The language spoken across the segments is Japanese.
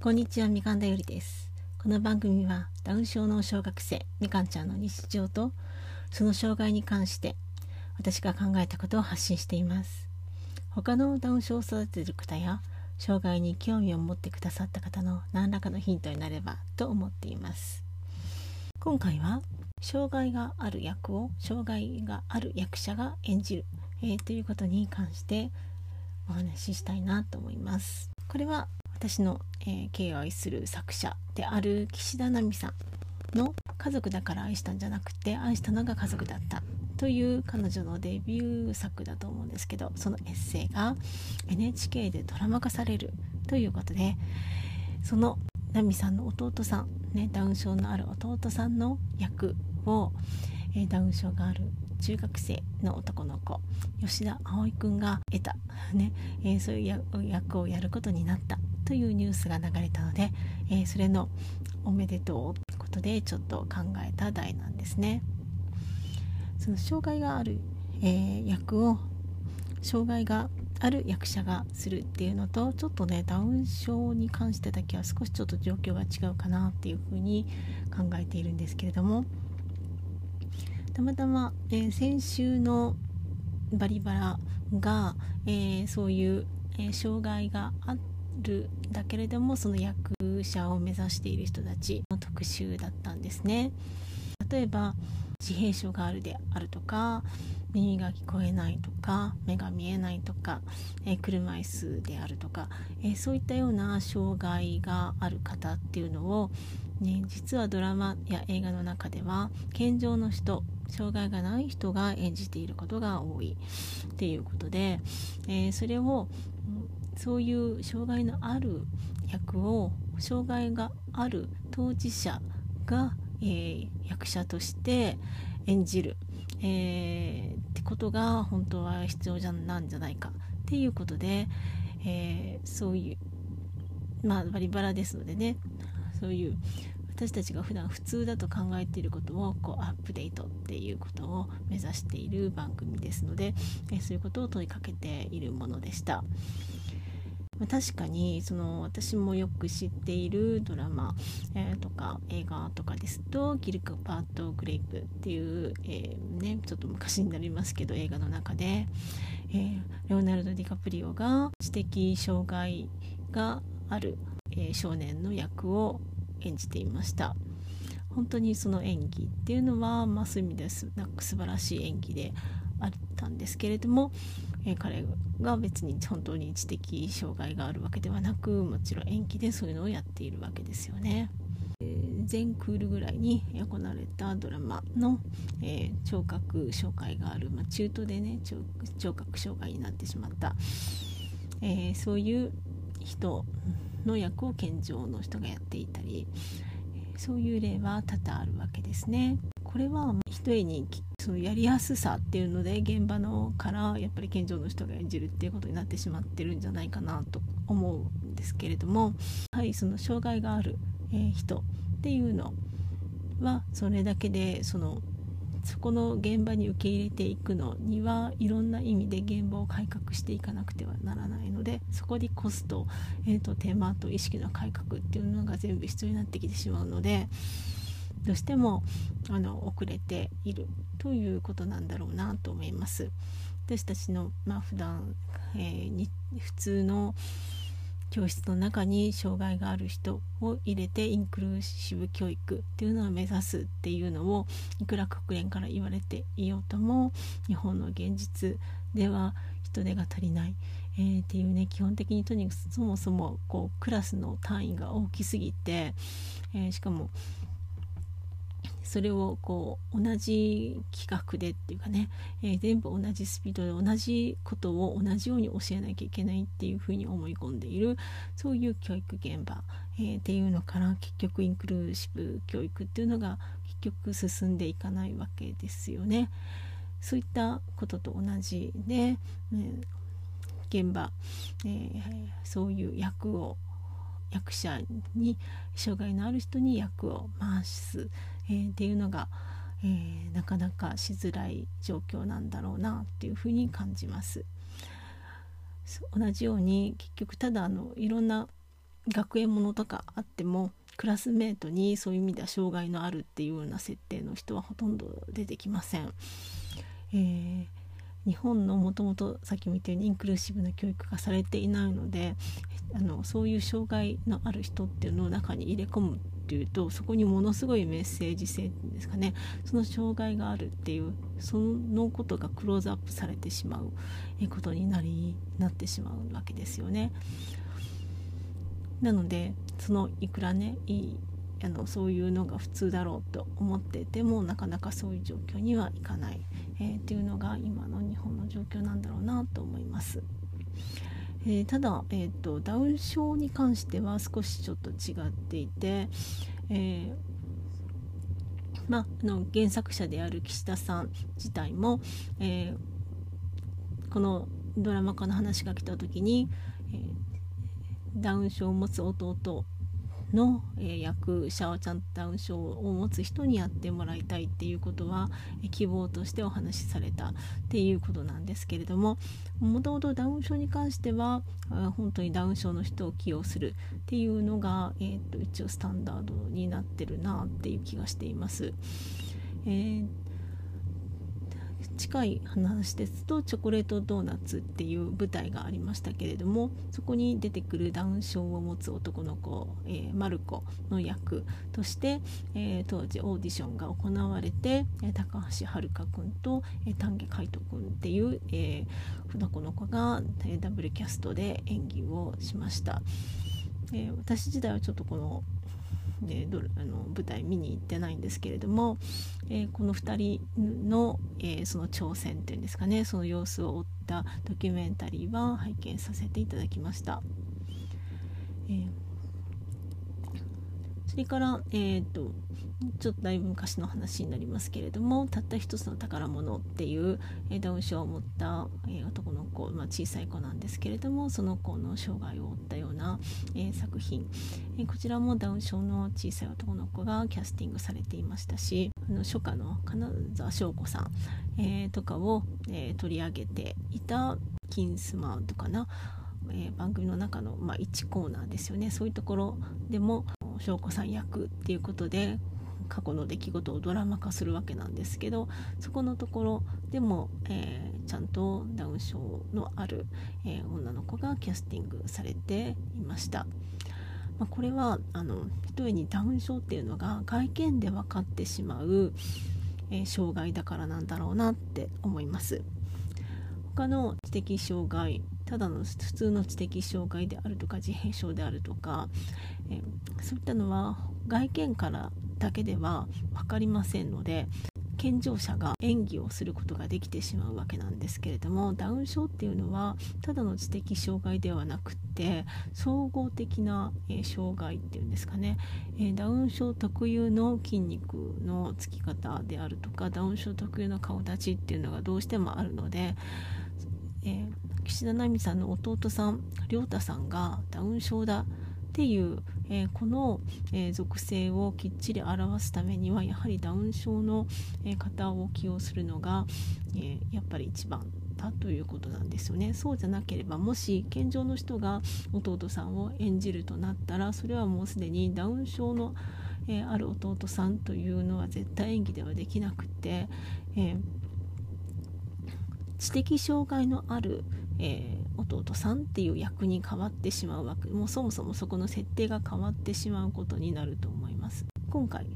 こんにちはみかんだよりです。この番組はダウン症の小学生みかんちゃんの日常とその障害に関して私が考えたことを発信しています。他のダウン症を育てる方や障害に興味を持ってくださった方の何らかのヒントになればと思っています。今回は障害がある役を障害がある役者が演じる、えー、ということに関してお話ししたいなと思います。これは私の、えー、敬愛する作者である岸田奈美さんの「家族だから愛したんじゃなくて愛したのが家族だった」という彼女のデビュー作だと思うんですけどそのエッセイが NHK でドラマ化されるということでその奈美さんの弟さん、ね、ダウン症のある弟さんの役を、えー、ダウン症がある中学生の男の子吉田葵くんが得た、ねえー、そういう役をやることになった。というニュースが流れたので、えー、それのおめでとうということでちょっと考えた題なんですね。その障害がある、えー、役を障害がある役者がするっていうのとちょっとねダウン症に関してだけは少しちょっと状況が違うかなっていうふうに考えているんですけれどもたまたま、えー、先週のバリバラが、えー、そういう、え障害があってるだけれどもその役者を目指している人たちの特集だったんですね。例えば自閉症があるであるとか耳が聞こえないとか目が見えないとか、えー、車椅子であるとか、えー、そういったような障害がある方っていうのを、ね、実はドラマや映画の中では健常の人障害がない人が演じていることが多いっていうことで、えー、それをそういう障害のある役を障害がある当事者が、えー、役者として演じる、えー、ってことが本当は必要じゃなんじゃないかっていうことで、えー、そういうまあバリバラですのでねそういう私たちが普段普通だと考えていることをこうアップデートっていうことを目指している番組ですので、えそういうことを問いかけているものでした。まあ、確かにその私もよく知っているドラマ、えー、とか映画とかですと「ギルク・パート・グレイプ」っていう、えー、ね、ちょっと昔になりますけど映画の中で、えー、レオナルド・ディカプリオが知的障害がある、え少年の役を演じていました。本当にその演技っていうのは、まあ、そういう意味ですなんか素晴らしい演技であったんですけれども、えー、彼が別に本当に知的障害があるわけではなくもちろん延期でそういうのをやっているわけですよね。全クールぐらいに行われたドラマの、えー、聴覚障害がある、まあ、中途でね聴覚障害になってしまった、えー、そういう人の役を健常の人がやっていたりそういう例は多々あるわけですね。これはひとえにそのやりやすさっていうので現場のからやっぱり健常の人が演じるっていうことになってしまってるんじゃないかなと思うんですけれどもはいその障害がある、え、人っていうのはそれだけでそのそこの現場に受け入れていくのにはいろんな意味で現場を改革していかなくてはならないのでそこでコスト、えーと、と手間と意識の改革っていうのが全部必要になってきてしまうのでどうしてもあの遅れているということなんだろうなと思います。私たちの、まあ、普段、えー、に普通の教室の中に障害がある人を入れてインクルーシブ教育っていうのを目指すっていうのをいくら国連から言われていようとも日本の現実では人手が足りない、えー、っていうね基本的にとにかくそもそもこうクラスの単位が大きすぎて、えー、しかもそれをこう同じ企画でっていうかね、えー、全部同じスピードで同じことを同じように教えなきゃいけないっていうふうに思い込んでいるそういう教育現場、えー、っていうのから結局インクルーシブ教育っていうのが結局進んでいかないわけですよね。そういったことと同じで、ね、現場、えー、そういう役を役者に障害のある人に役を回す、えー、っていうのが、えー、なかなかしづらい状況なんだろうなっていうふうに感じます。同じように結局ただあのいろんな学園ものとかあってもクラスメートにそういう意味では障害のあるっていうような設定の人はほとんど出てきません。えー、日本のもともとさっきも言ったようにインクルーシブな教育がされていないのであのそういう障害のある人っていうのを中に入れ込むっていうとそこにものすごいメッセージ性ですかねその障害があるっていうそのことがクローズアップされてしまうことになりなってしまうわけですよね。なのでそのいくらねいいあのそういうのが普通だろうと思っててもなかなかそういう状況にはいかない、えー、っていうのが今の日本の状況なんだろうなと思います。えー、ただ、えーと、ダウン症に関しては少しちょっと違っていて、えー、ま、の原作者である岸田さん自体も、えー、このドラマ化の話が来た時に、えダウン症を持つ弟の、え役者はちゃんとダウン症を持つ人にやってもらいたいっていうことは、え希望としてお話しされたっていうことなんですけれどももともとダウン症に関しては本当にダウン症の人を起用するっていうのが、えーと、一応スタンダードになってるなっていう気がしています。えー近い話ですと「チョコレートドーナツ」っていう舞台がありましたけれどもそこに出てくるダウン症を持つ男の子、えー、マルコの役として、えー、当時オーディションが行われて、え、高橋遥君と、えー、丹下海斗君っていう、えー、男の子が、え、ダブルキャストで演技をしました。え、私自体はちょっとこのえー、あの舞台見に行ってないんですけれども、えー、この2人の、えー、その挑戦っていうんですかねその様子を追ったドキュメンタリーは拝見させていただきました。えーれから、えーと、ちょっとだいぶ昔の話になりますけれども「たった一つの宝物」っていう、ダウン症を持った、男の子、まあ、小さい子なんですけれどもその子の生涯を負ったような、えー、作品、えこちらもダウン症の小さい男の子がキャスティングされていましたしあの初夏の金沢翔子さん、えとかを、え取り上げていた「金スマート」かな、番組の中の、まあ、1コーナーですよね。そういうところでも翔子さん役っていうことで過去の出来事をドラマ化するわけなんですけどそこのところでも、えー、ちゃんとダウン症のある、えー、女の子がキャスティングされていました。まあ、これはあのひとえにダウン症っていうのが外見で分かってしまう、えー、障害だからなんだろうなって思います。他の知的障害ただの普通の知的障害であるとか自閉症であるとか、えそういったのは外見からだけでは分かりませんので健常者が演技をすることができてしまうわけなんですけれどもダウン症っていうのはただの知的障害ではなくって総合的な、え障害っていうんですかね、えダウン症特有の筋肉のつき方であるとかダウン症特有の顔立ちっていうのがどうしてもあるので、えー岸田奈美さんの弟さん亮太さんがダウン症だっていう、えー、この、えー、属性をきっちり表すためにはやはりダウン症の、えー、方を起用するのが、えやっぱり一番だということなんですよね。そうじゃなければもし健常の人が弟さんを演じるとなったらそれはもうすでにダウン症の、えある弟さんというのは絶対演技ではできなくて、え知的障害のある、えー、弟さんっていう役に変わってしまうわけもうそもそもそこの設定が変わってしまうことになると思います。今回、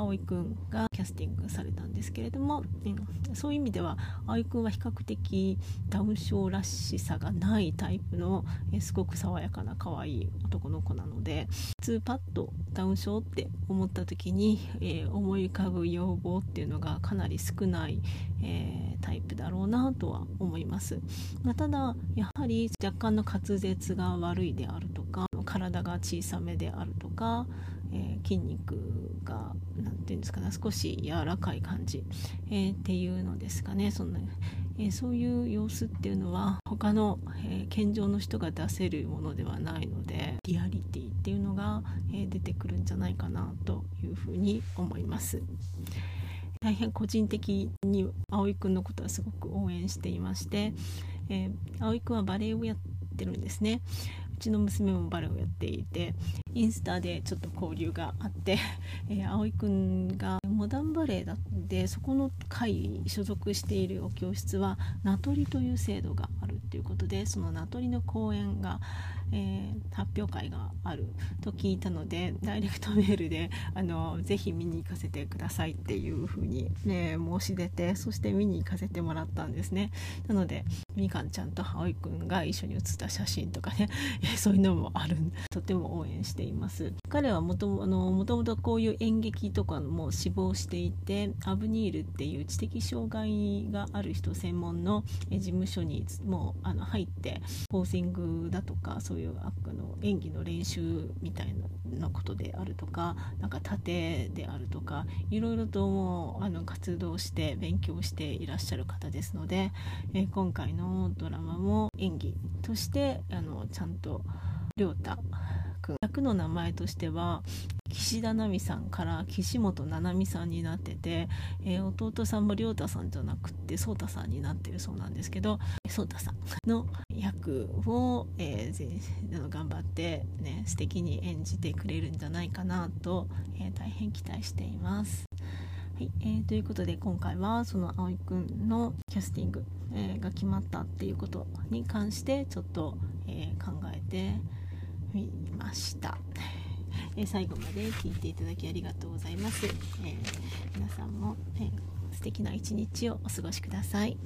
葵くんがキャスティングされたんですけれども、うん、そういう意味では葵くんは比較的ダウン症らしさがないタイプの、え、すごく爽やかな可愛い男の子なので普通パッとダウン症って思った時に、えー、思い浮かぶ要望っていうのがかなり少ない、えー、タイプだろうなとは思います、まあ、ただやはり若干の滑舌が悪いであるとか体が小さめであるとか、えー、筋肉が何て言うんですかね少し柔らかい感じ、えー、っていうのですかねそんな、えー、そういう様子っていうのは他の、え健常の人が出せるものではないのでリアリティっていうのが、え出てくるんじゃないかなというふうに思います。大変個人的に葵くんのことはすごく応援していまして、えー、葵くんはバレエをやってるんですねちの娘もバレエをやっていてインスタでちょっと交流があって、えー、葵くんがモダンバレエだってそこの会所属しているお教室は名取という制度があるっていうことでその名取の公演が、えー、発表会があると聞いたのでダイレクトメールであのぜひ見に行かせてくださいっていうふうに、ね、申し出てそして見に行かせてもらったんですね。なのでみかんちゃんと葵くんが一緒に写った写真とかね そういうのもあるとても応援しています。彼はもともともとこういう演劇とかも志望していてアブニールっていう知的障害がある人専門の事務所にもうあの入ってポージングだとかそういうあの演技の練習みたいなことであるとかなんか盾であるとかいろいろともうあの活動して勉強していらっしゃる方ですので、えー、今回のドラマも演技としてあのちゃんと亮太君役の名前としては岸田奈美さんから岸本七海さんになってて、えー、弟さんも亮太さんじゃなくて颯太さんになってるそうなんですけど颯太さんの役を、えー、頑張ってね素敵に演じてくれるんじゃないかなと、えー、大変期待しています。はいえー、ということで今回はその葵くんのキャスティング、えー、が決まったっていうことに関してちょっと、えー、考えてみました。え最後まで聞いていただきありがとうございます。え皆さんも、えー、素敵な一日をお過ごしください。